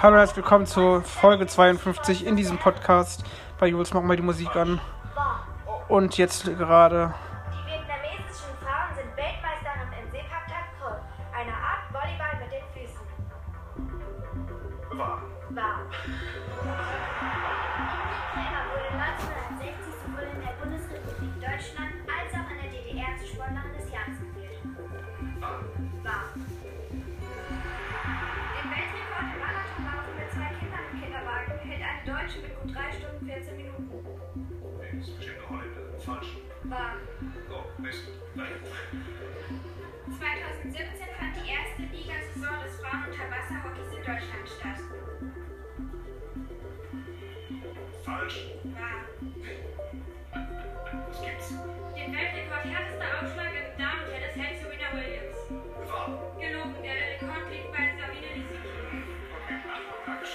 Hallo herzlich willkommen zur Folge 52 in diesem Podcast. Bei Jules machen wir die Musik an. Und jetzt gerade. 14 Minuten. Nee, das ist bestimmt eine Holländerin. Falsch. Wahr. So, nächste. Nein. 2017 fand die erste Ligasaison des Frauen-Unterwasserhockeys in Deutschland statt. Falsch. Wahr. Das gibt's. Den Weltrekord härtester Aufschlag im Damen-Tennis hält Serena Williams. Wahr. Gelogen, der Rekord liegt bei Sabine Lisicki. Okay,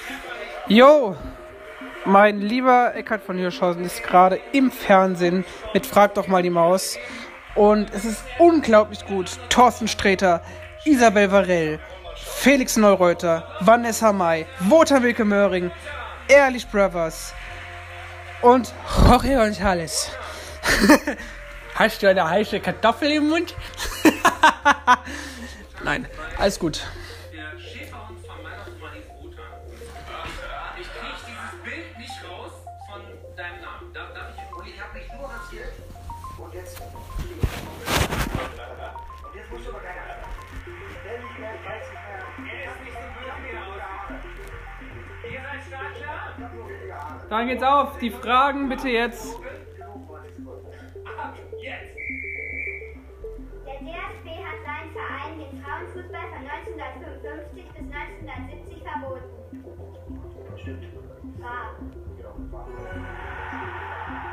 Treffer nicht. Jo! Mein lieber Eckhard von Hirschhausen ist gerade im Fernsehen mit Frag doch mal die Maus. Und es ist unglaublich gut. Thorsten Sträter, Isabel Varell, Felix Neureuter, Vanessa May, Wotan Wilke Möhring, Ehrlich Brothers und Jorge González. Hast du eine heiße Kartoffel im Mund? Nein, alles gut. Dann geht's auf. Die Fragen bitte jetzt. Der DFB hat seinen Verein den Frauenfußball von 1955 bis 1970 verboten. Stimmt. Wahr. Genau, war.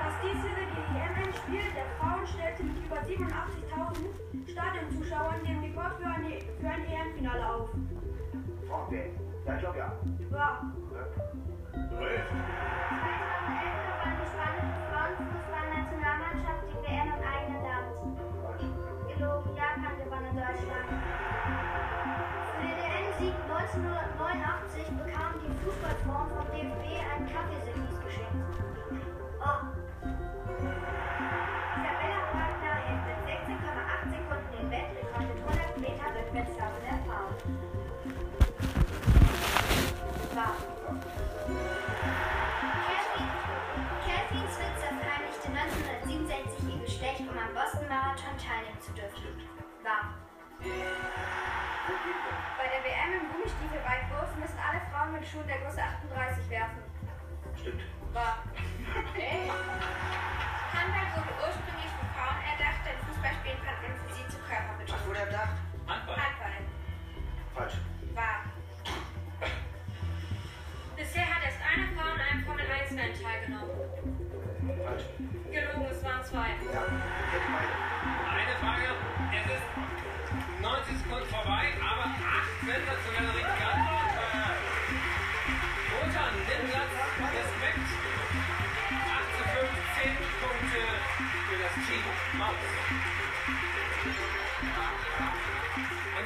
Das diesjährige EM-Spiel der Frauen stellte mit über 87.000 Stadionzuschauern den Rekord für ein, E- für ein EM-Finale auf. Okay. Ja, ich glaube ja. Wahr. Riff. 2011 gewann die spanische Frauenfußballnationalmannschaft die WM im eigenen Land. Gelogen, Japan gewann in Deutschland. Für den EM-Sieg 1989 bekamen die Fußballfrauen vom DFB einen Kaffeeservice geschenkt. Oh. Zu dürfen. Wahr. Bei der WM im Gummistiefelweitwurf müssen alle Frauen mit Schuhen der Größe 38 werfen. Stimmt. Wahr. Handball wurde ursprünglich für Frauen erdacht, denn Fußballspielen fand man für sie zu Was körperbetont. wurde erdacht? Handball. Handball. Falsch. Wahr. Bisher hat erst eine Frau an einem Formel-1-Rennen teilgenommen. Falsch. Und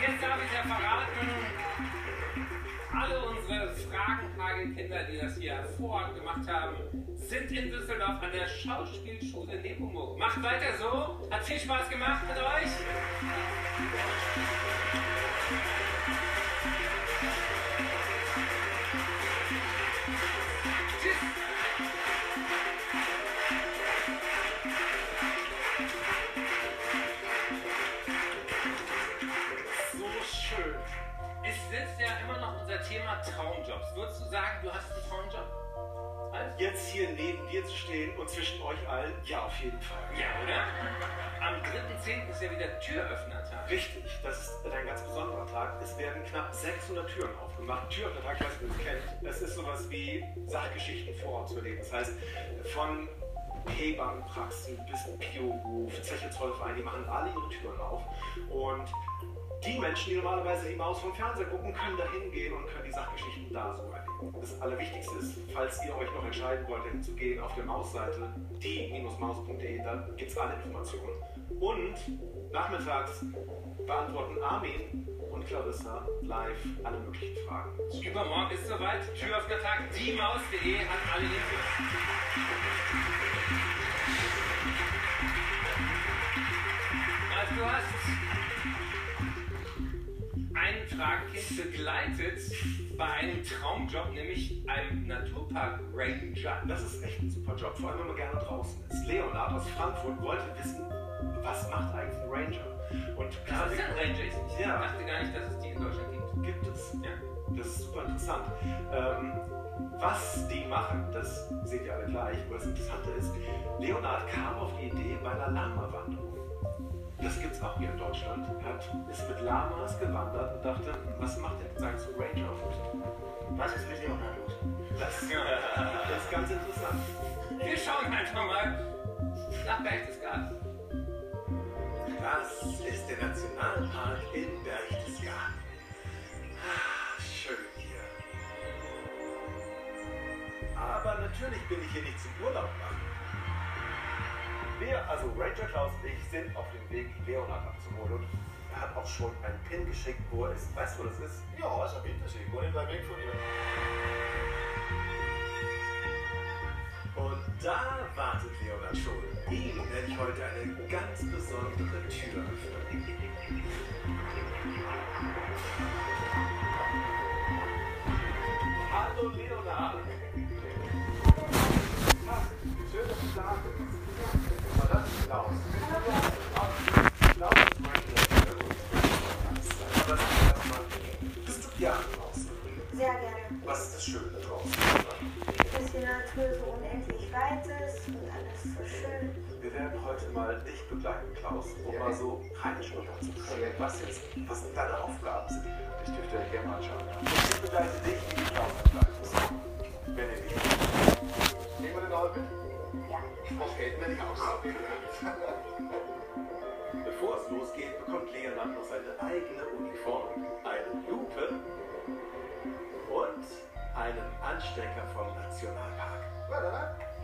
jetzt darf ich ja verraten, alle unsere Fragenhagelkinder, die das hier hervorragend gemacht haben, sind in Düsseldorf an der Schauspielschule Nepomuk. Macht weiter so. Hat viel Spaß gemacht mit euch. Sagen, du hast einen Traumjob? Alf? jetzt hier neben dir zu stehen und zwischen euch allen, ja, auf jeden Fall. Ja, oder? Am 3.10. ist ja wieder Türöffnertag. Richtig, das ist ein ganz besonderer Tag. Es werden knapp 600 Türen aufgemacht. Türöffnertag, ich weiß nicht, ob ihr es kennt. Es ist sowas wie Sachgeschichten vor Ort zu erleben. Das heißt, von Hebammenpraxen bis Bioruf, Zeche Zollverein, die machen alle ihre Türen auf. Und die Menschen, die normalerweise die Maus vom Fernseher gucken, können da hingehen und können die Sachgeschichten da so erleben. Das Allerwichtigste ist, falls ihr euch noch entscheiden wollt, dahin zu gehen, auf der Mausseite die-maus.de, da gibt es alle Informationen. Und Nachmittags beantworten Armin und Clarissa live alle möglichen Fragen. Übermorgen ist soweit. Türöffnertag, diemaus.de hat alle Infos. Also du hast ein Fragenkind begleitet bei einem Traumjob, nämlich einem Naturpark-Ranger. Das ist echt ein super Job, vor allem wenn man gerne draußen ist. Leonard aus Frankfurt wollte wissen, was macht eigentlich ein Ranger? Und Das ist ja ein Ranger. Ich Ja. dachte gar nicht, dass es die in Deutschland gibt. gibt es. Ja. Das ist super interessant. Ähm, was die machen, das seht ihr alle gleich. Aber das Interessante ist, Leonard kam auf die Idee bei einer Lama-Wanderung. Das gibt es auch hier in Deutschland. Er hat, ist mit Lamas gewandert und dachte, was macht der sein so Ranger auf dem Was ist mit Leonard los? das, das ist ganz interessant. Wir schauen einfach mal nach Berchtesgaden. Das ist der Nationalpark in Berchtesgaden. Ah, schön hier. Aber natürlich bin ich hier nicht zum Urlaub machen. Wir, also Ranger Klaus und ich, sind auf dem Weg, Leonard abzuholen. Er hat auch schon einen Pin geschickt, wo er ist. Weißt du, wo das ist? Ja, ist am Hintersee. Gar nicht weit weg von hier. Und da wartet Leonard schon. Ihm werde ich heute eine ganz besondere Tür öffnen. Hallo Leonard. Schön, dass du da bist. Was ist das Schöne da draußen? Dass die Natur so unendlich weit ist und alles so schön. Wir werden heute mal dich begleiten, Klaus, um mal so reinschnuppern zu können. Was jetzt, was deine Aufgaben sind. Ich dürfte euch gerne mal anschauen. Und ich begleite dich, wie Klaus begleitest. Wenn ihr nicht. Nehmen wir den All mit? Okay, dann werde ich auch Bevor es losgeht, bekommt Leonard noch seine eigene Uniform, eine Lupe und einen Anstecker vom Nationalpark.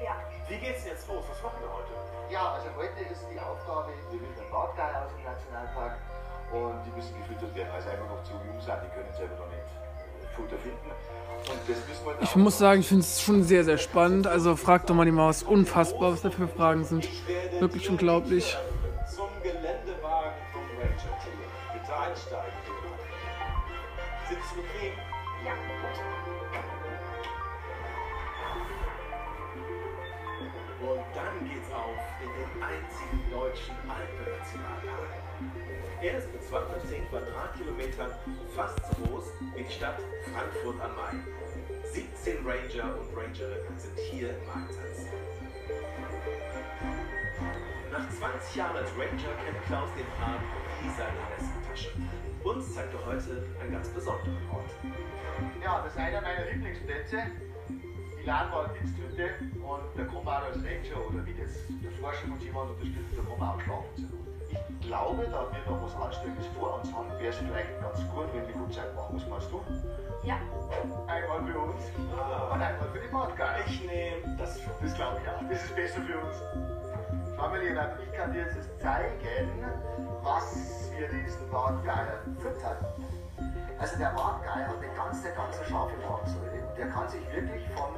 Ja. Wie geht's jetzt los? Was machen wir heute? Ja, also heute ist die Aufgabe, wir will ein Bartgeier aus dem Nationalpark und die müssen gefüttert werden, weil sie einfach noch zu jung sind, die können selber noch nicht Ich muss sagen, ich finde es schon sehr, sehr spannend. Also fragt doch mal die Maus. Unfassbar, was da für Fragen sind. Wirklich unglaublich. Zum Geländewagen vom Ranger Tour. Bitte einsteigen. Sitzt du bequem? Ja. Und dann geht's auf in den einzigen deutschen Alpennationalpark. Er ist mit 210 Quadratkilometern fast so groß wie die Stadt Frankfurt am Main. 17 Ranger und Rangerinnen sind hier im Einsatz. Nach 20 Jahren als Ranger kennt Klaus den Park wie seine Westentasche. Uns zeigt er heute einen ganz besonderen Ort. Ja, das ist einer meiner Lieblingsplätze. Die Lahnwald-Diensthütte und da kann man auch als Ranger oder wie das der Forscher von jemand unterstützt, da kann man auch schlafen zu. Ich glaube, da wir noch was Anständiges vor uns haben, wäre es vielleicht ganz gut, wenn wir gut Zeit machen. Was meinst du? Ja. Einmal für uns und einmal für die Badgeier. Ich nehme das für Das glaube ich auch. Das ist besser für uns. Schau mal, Leonard, ich kann dir jetzt zeigen, was wir diesen Bartgeier füttern. Also der Bartgeier hat eine ganz, eine ganz scharfe und der kann sich wirklich von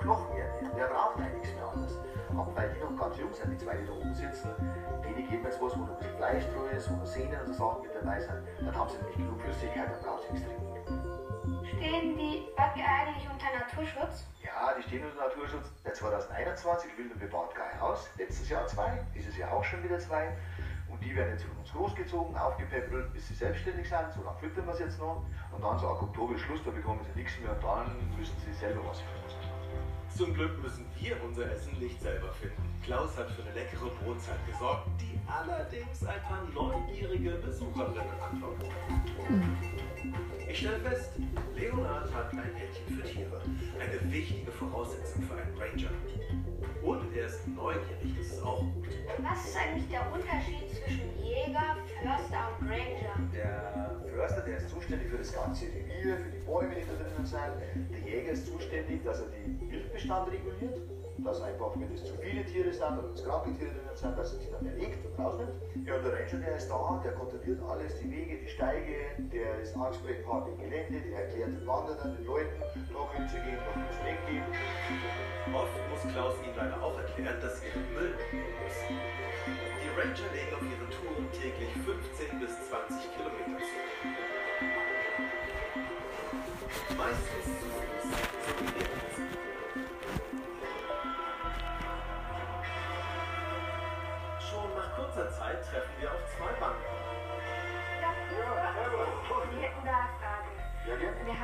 Knochen ernähren. Der braucht eigentlich nichts mehr anderes. Aber weil die noch ganz jung sind, die zwei, die da oben sitzen, denen geben wir jetzt was, wo noch ein bisschen Fleisch drin ist, wo noch Sehnen und so Sachen mit dabei sind, dann haben sie nämlich genug Flüssigkeit und brauchen sie nichts trinken. Stehen die Böcke eigentlich unter Naturschutz? Ja, die stehen unter Naturschutz. Der 2021 wildern wir Bartgeier aus. Letztes Jahr zwei, dieses Jahr auch schon wieder zwei. Und die werden jetzt von uns großgezogen, aufgepäppelt, bis sie selbstständig sind. So lange füttern wir sie jetzt noch. Und dann so ab Oktober Schluss, da bekommen sie nichts mehr. Und dann müssen sie selber was für uns machen. Zum Glück müssen wir unser Essen nicht selber finden. Klaus hat für eine leckere Brotzeit gesorgt, die allerdings ein paar neugierige Besucherinnen anlockt. Ich stelle fest, Leonard hat ein Händchen für Tiere. Eine wichtige Voraussetzung für einen Ranger. Und er ist neugierig, das ist auch gut. Was ist eigentlich der Unterschied zwischen Jäger, Förster und Ranger? Der Förster, der ist zuständig für das ganze Revier, für die Bäume, die da drinnen sind. Der Jäger ist zuständig, dass er den Wildbestand reguliert. Dass einfach, wenn es zu viele Tiere sind und es kranke Tiere drinnen sind, dass er sich dann erlegt und rausnimmt. Ja, und der Ranger, der ist da, der kontrolliert alles, die Wege, die Steige, der ist Ansprechpartner im Gelände, der erklärt den Wanderern, den Leuten, noch hinzugehen, noch ins weggehen. Oft muss Klaus ihnen leider auch erklären, dass den Müll mitnehmen müssen. Die Ranger legen auf ihren Touren täglich 15 bis 20 Kilometer zurück. Meistens zu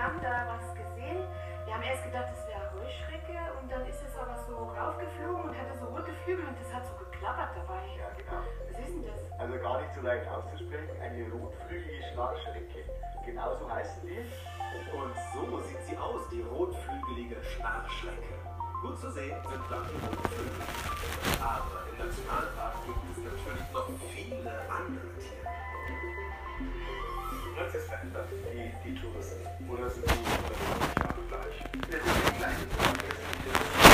haben da was gesehen. Wir haben erst gedacht, es wäre Heuschrecke und dann ist es aber so raufgeflogen und hatte so rote Flügel und das hat so geklappert dabei. Ja, genau. Was ist denn das? Also gar nicht so leicht auszusprechen, eine rotflügige Schlagschrecke. Genauso heißen die. Und so sieht sie aus, die rotflügelige Schnarchschrecke. Gut zu sehen sind da die Rotflügel. Aber im Nationalpark gibt es natürlich noch viele andere Tiere. Hat sich verändert, die, die Touristen? Oder sind die sind die alle gleich? Das ist ein kleines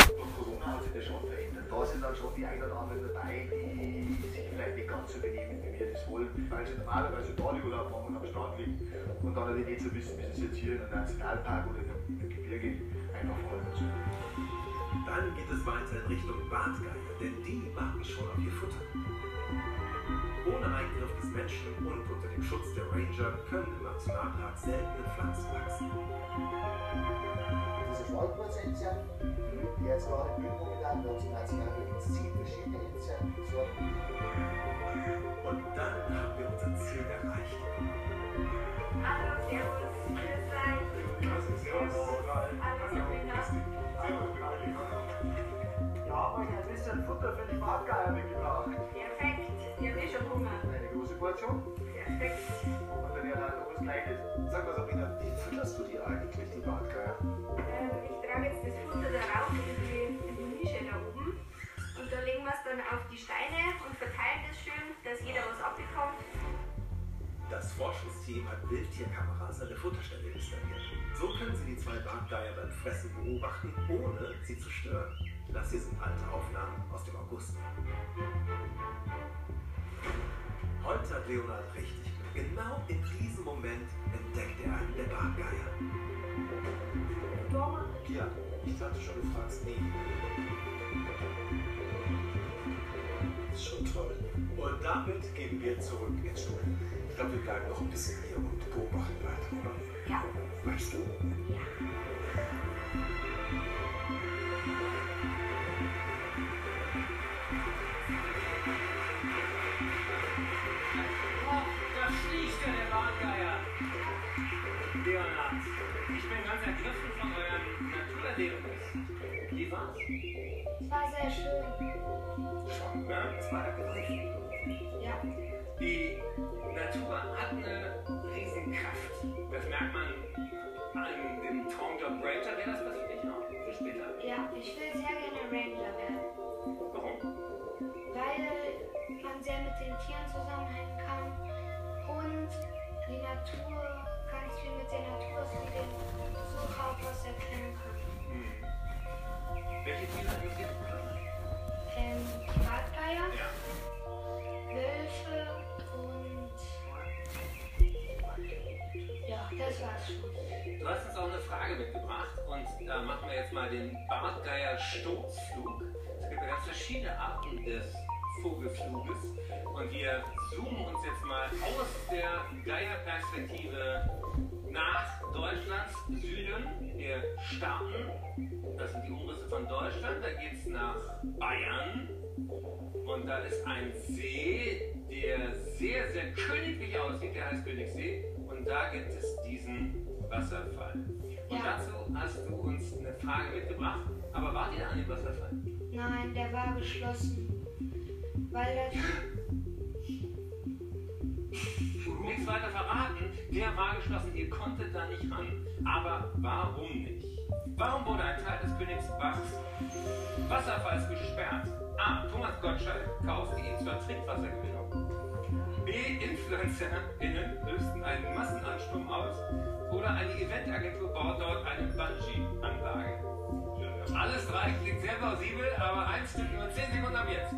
Durch Corona hat sich das schon verändert. Da sind dann schon die ein oder anderen dabei, die sich vielleicht nicht ganz so benehmen, wie wir das wollen, weil sie normalerweise Badeurlaub machen und am Strand liegen und dann halt nicht so wissen, wie sie es jetzt hier in einem Nationalpark oder in einem Gebirge einfach fallen dazu. Dann geht es weiter in Richtung Bartgeier, denn die warten schon auf ihr Futter. Ohne Eingriff des Menschen und unter dem Schutz der Ranger können im Nationalpark seltene Pflanzen wachsen. Diese Schmalwurzelenzian, die jetzt gerade in Übung wird, zum Nationalpark zehn verschiedene Enzian-Sorten. Und dann haben wir unser Ziel erreicht. Hallo, Servus, grüß euch. Hallo, Sabrina. Ja, mein ein bisschen Futter für die Bartgeier mitgebracht. Schon Hunger. Eine große Portion Perfekt. und dann ja leider noch was Kleines. Sag mal, Sabrina, wie fütterst du die eigentlich, die Bartgeier? Ähm, ich trage jetzt das Futter da rauf in die, in die Nische da oben. Und da legen wir es dann auf die Steine und verteilen das schön, dass jeder was abbekommt. Das Forschungsteam hat Wildtierkameras an der Futterstelle installiert. So können sie die zwei Bartgeier beim Fressen beobachten, ohne sie zu stören. Das hier sind alte Aufnahmen aus dem August. Heute hat Leonard richtig. Genau in diesem Moment entdeckt er einen der Bartgeier. Thomas, Ja, ich dachte schon, du fragst nie. Ist schon toll. Und damit gehen wir zurück ins Stuhl. Ich glaube, wir bleiben noch ein bisschen hier und beobachten weiter, oder? Ja. Weißt du? Oh, Naturerlebnis. Wie war's? Es war sehr schön. Schon, ne? Das war ergreifend. Ja. Die Natur hat eine Riesenkraft. Das merkt man an dem Traumjob Ranger. Wäre das was für dich noch? Für später? Ja, ich will sehr gerne Ranger werden, Warum? weil man sehr mit den Tieren zusammenhängen kann und die Natur, ganz viel mit der Natur von auch was erkennen kann. Welche Tiere dich besonders? Ähm, Bartgeier, Ja. Wölfe und ja, das war's schon. Du hast uns auch eine Frage mitgebracht und da machen wir jetzt mal den Bartgeier Sturzflug. Es gibt ja ganz verschiedene Arten des Vogelfluges und wir zoomen uns jetzt mal aus der Geierperspektive nach Deutschlands Süden. Wir starten, das sind die Umrisse von Deutschland, da geht es nach Bayern und da ist ein See, der sehr, sehr königlich aussieht, der heißt Königssee und da gibt es diesen Wasserfall. Und Ja. dazu hast du uns eine Frage mitgebracht, aber wart ihr an dem Wasserfall? Nein, der war geschlossen. Weil das, Nichts weiter verraten, der war geschlossen, ihr konntet da nicht ran. Aber warum nicht? Warum wurde ein Teil des Königsbachs Wasserfalls gesperrt? A. Thomas Gottschalk kaufte ihn zur Trinkwassergewinnung. B. InfluencerInnen lösten einen Massenansturm aus. Oder eine Eventagentur baut dort eine Bungee-Anlage. Alles drei klingt sehr plausibel, aber eins stimmt nur 10 Sekunden ab jetzt.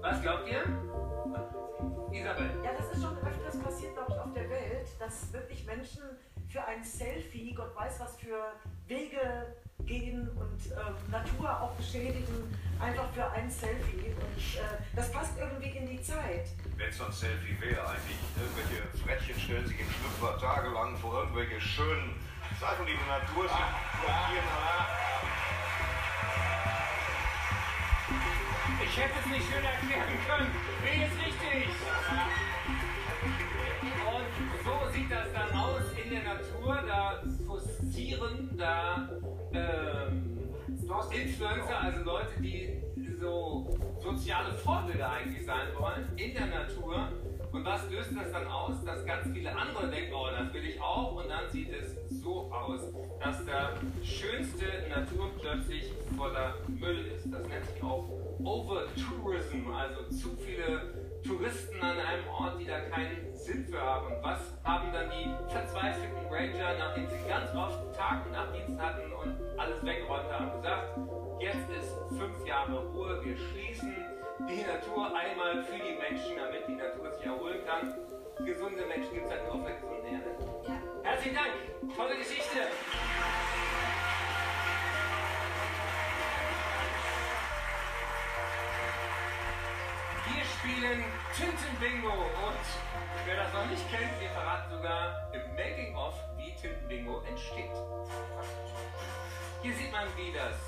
Was glaubt ihr? Isabel. Ja, das ist schon öfters passiert, glaube ich, auf der Welt, dass wirklich Menschen für ein Selfie, Gott weiß was für Wege gehen und ähm, Natur auch beschädigen, einfach für ein Selfie. Und äh, das passt irgendwie in die Zeit. Wenn es so ein Selfie wäre, eigentlich irgendwelche Frettchen stellen sich im Schlüpfer tagelang vor irgendwelche schönen Sachen, die in der Natur sind. Ich hätte es nicht schön erklären können. Wie ist richtig? Und so sieht das dann aus in der Natur. Da da ähm, Influencer, also Leute, die so soziale Vorbilder eigentlich sein wollen in der Natur. Und was löst das dann aus? Dass ganz viele andere denken, oh, das will ich auch. Und dann sieht es so aus, dass der schönste Natur plötzlich voller Müll ist. Das nennt sich auch Overtourism, also zu viele Touristen an einem Ort, die da keinen Sinn für haben. Und was haben dann die verzweifelten Ranger, nachdem sie ganz oft Tag und Nachtdienst hatten und alles weggeräumt haben, gesagt, jetzt ist fünf Jahre Ruhe, wir schließen die Natur einmal für die Menschen, damit die Natur sich erholen kann. Gesunde Menschen gibt es halt nur auf der gesunden Erde. Herzlichen Dank, tolle Geschichte. Spielen Tintenbingo und wer das noch nicht kennt, wir verraten sogar im Making-of, wie Tintenbingo entsteht. Hier sieht man, wie das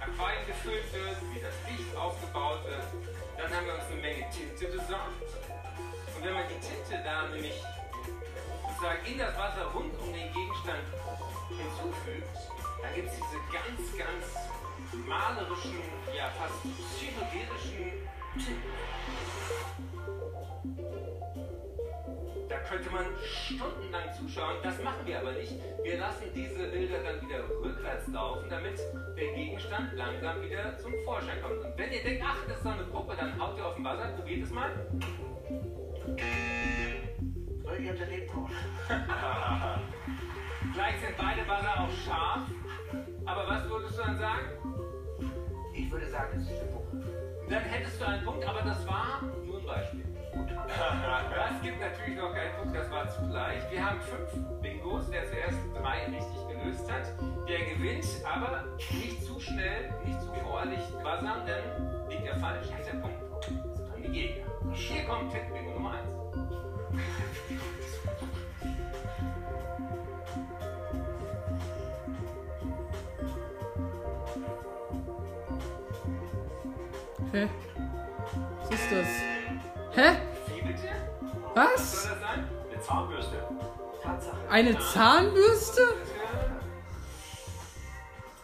Aquarium gefüllt wird, wie das Licht aufgebaut wird. Dann haben wir uns eine Menge Tinte besorgt. Und wenn man die Tinte da nämlich sozusagen in das Wasser rund um den Gegenstand hinzufügt, dann gibt es diese ganz, ganz malerischen, ja fast psychedelischen. Da könnte man stundenlang zuschauen. Das machen wir aber nicht. Wir lassen diese Bilder dann wieder rückwärts laufen, damit der Gegenstand langsam wieder zum Vorschein kommt. Und wenn ihr denkt, ach, das ist doch eine Puppe, dann haut ihr auf den Buzzer, probiert es mal. Völlig daneben kommen. Gleich sind beide Buzzer auch scharf. Aber was würdest du dann sagen? Ich würde sagen, es ist eine Puppe. Dann hättest du einen Punkt, aber das war nur ein Beispiel. Das gibt natürlich noch keinen Punkt, das war zu leicht. Wir haben fünf Bingos, wer zuerst drei richtig gelöst hat, der gewinnt, aber nicht zu schnell, nicht zu voreilig buzzern, denn liegt er falsch, ist der Punkt an die Gegner. Hier kommt Tipp Bingo Nummer 1. Hä? Was ist das? Hä? Bitte? Was? Soll das sein? Eine Zahnbürste. Tatsache. Eine Zahnbürste?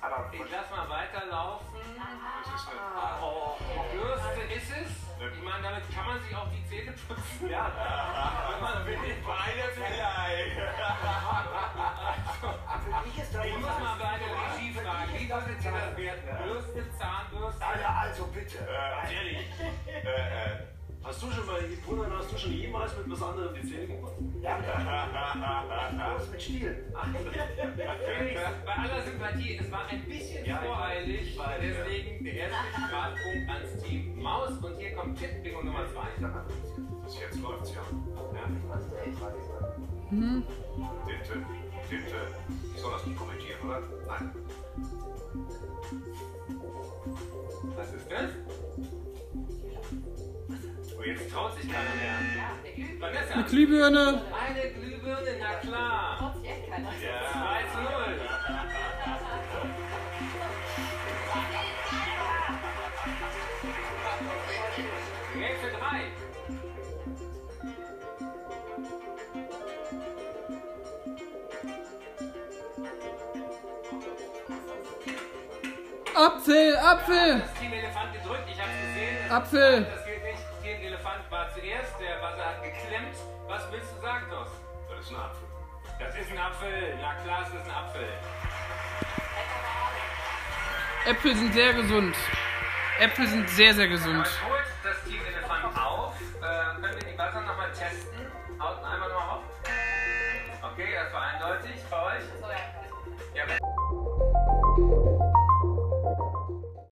Aber Ich lass mal weiterlaufen. Ist eine Oh, Bürste ist es. Ich meine, damit kann man sich auch die Zähne putzen. Ja. Hast du schon mal, Bruder, hast du schon jemals mit was anderem die Zähne geputzt? Ja, los mit Stiel. Felix, bei aller Sympathie, es war ein bisschen Ja, voreilig, weiß, deswegen der erste Strafpunkt ans Team Maus und hier kommt Tipp-Bingo Nummer 2. Bis jetzt läuft's ja. Hm? Tinte, Tinte. Ich soll das nicht kommentieren, oder? Nein. Was ist das? Jetzt traut sich keiner mehr. Vanessa, Eine Glühbirne. eine Glühbirne, na klar. Traut sich echt keiner. 2 zu 0. Rätsel 3. Apfel, Apfel. Das Team Elefant gedrückt, ich hab's gesehen. Apfel. Das ist ein Apfel. Na klar, es ist ein Apfel. Äpfel sind sehr gesund. Äpfel sind sehr, sehr gesund.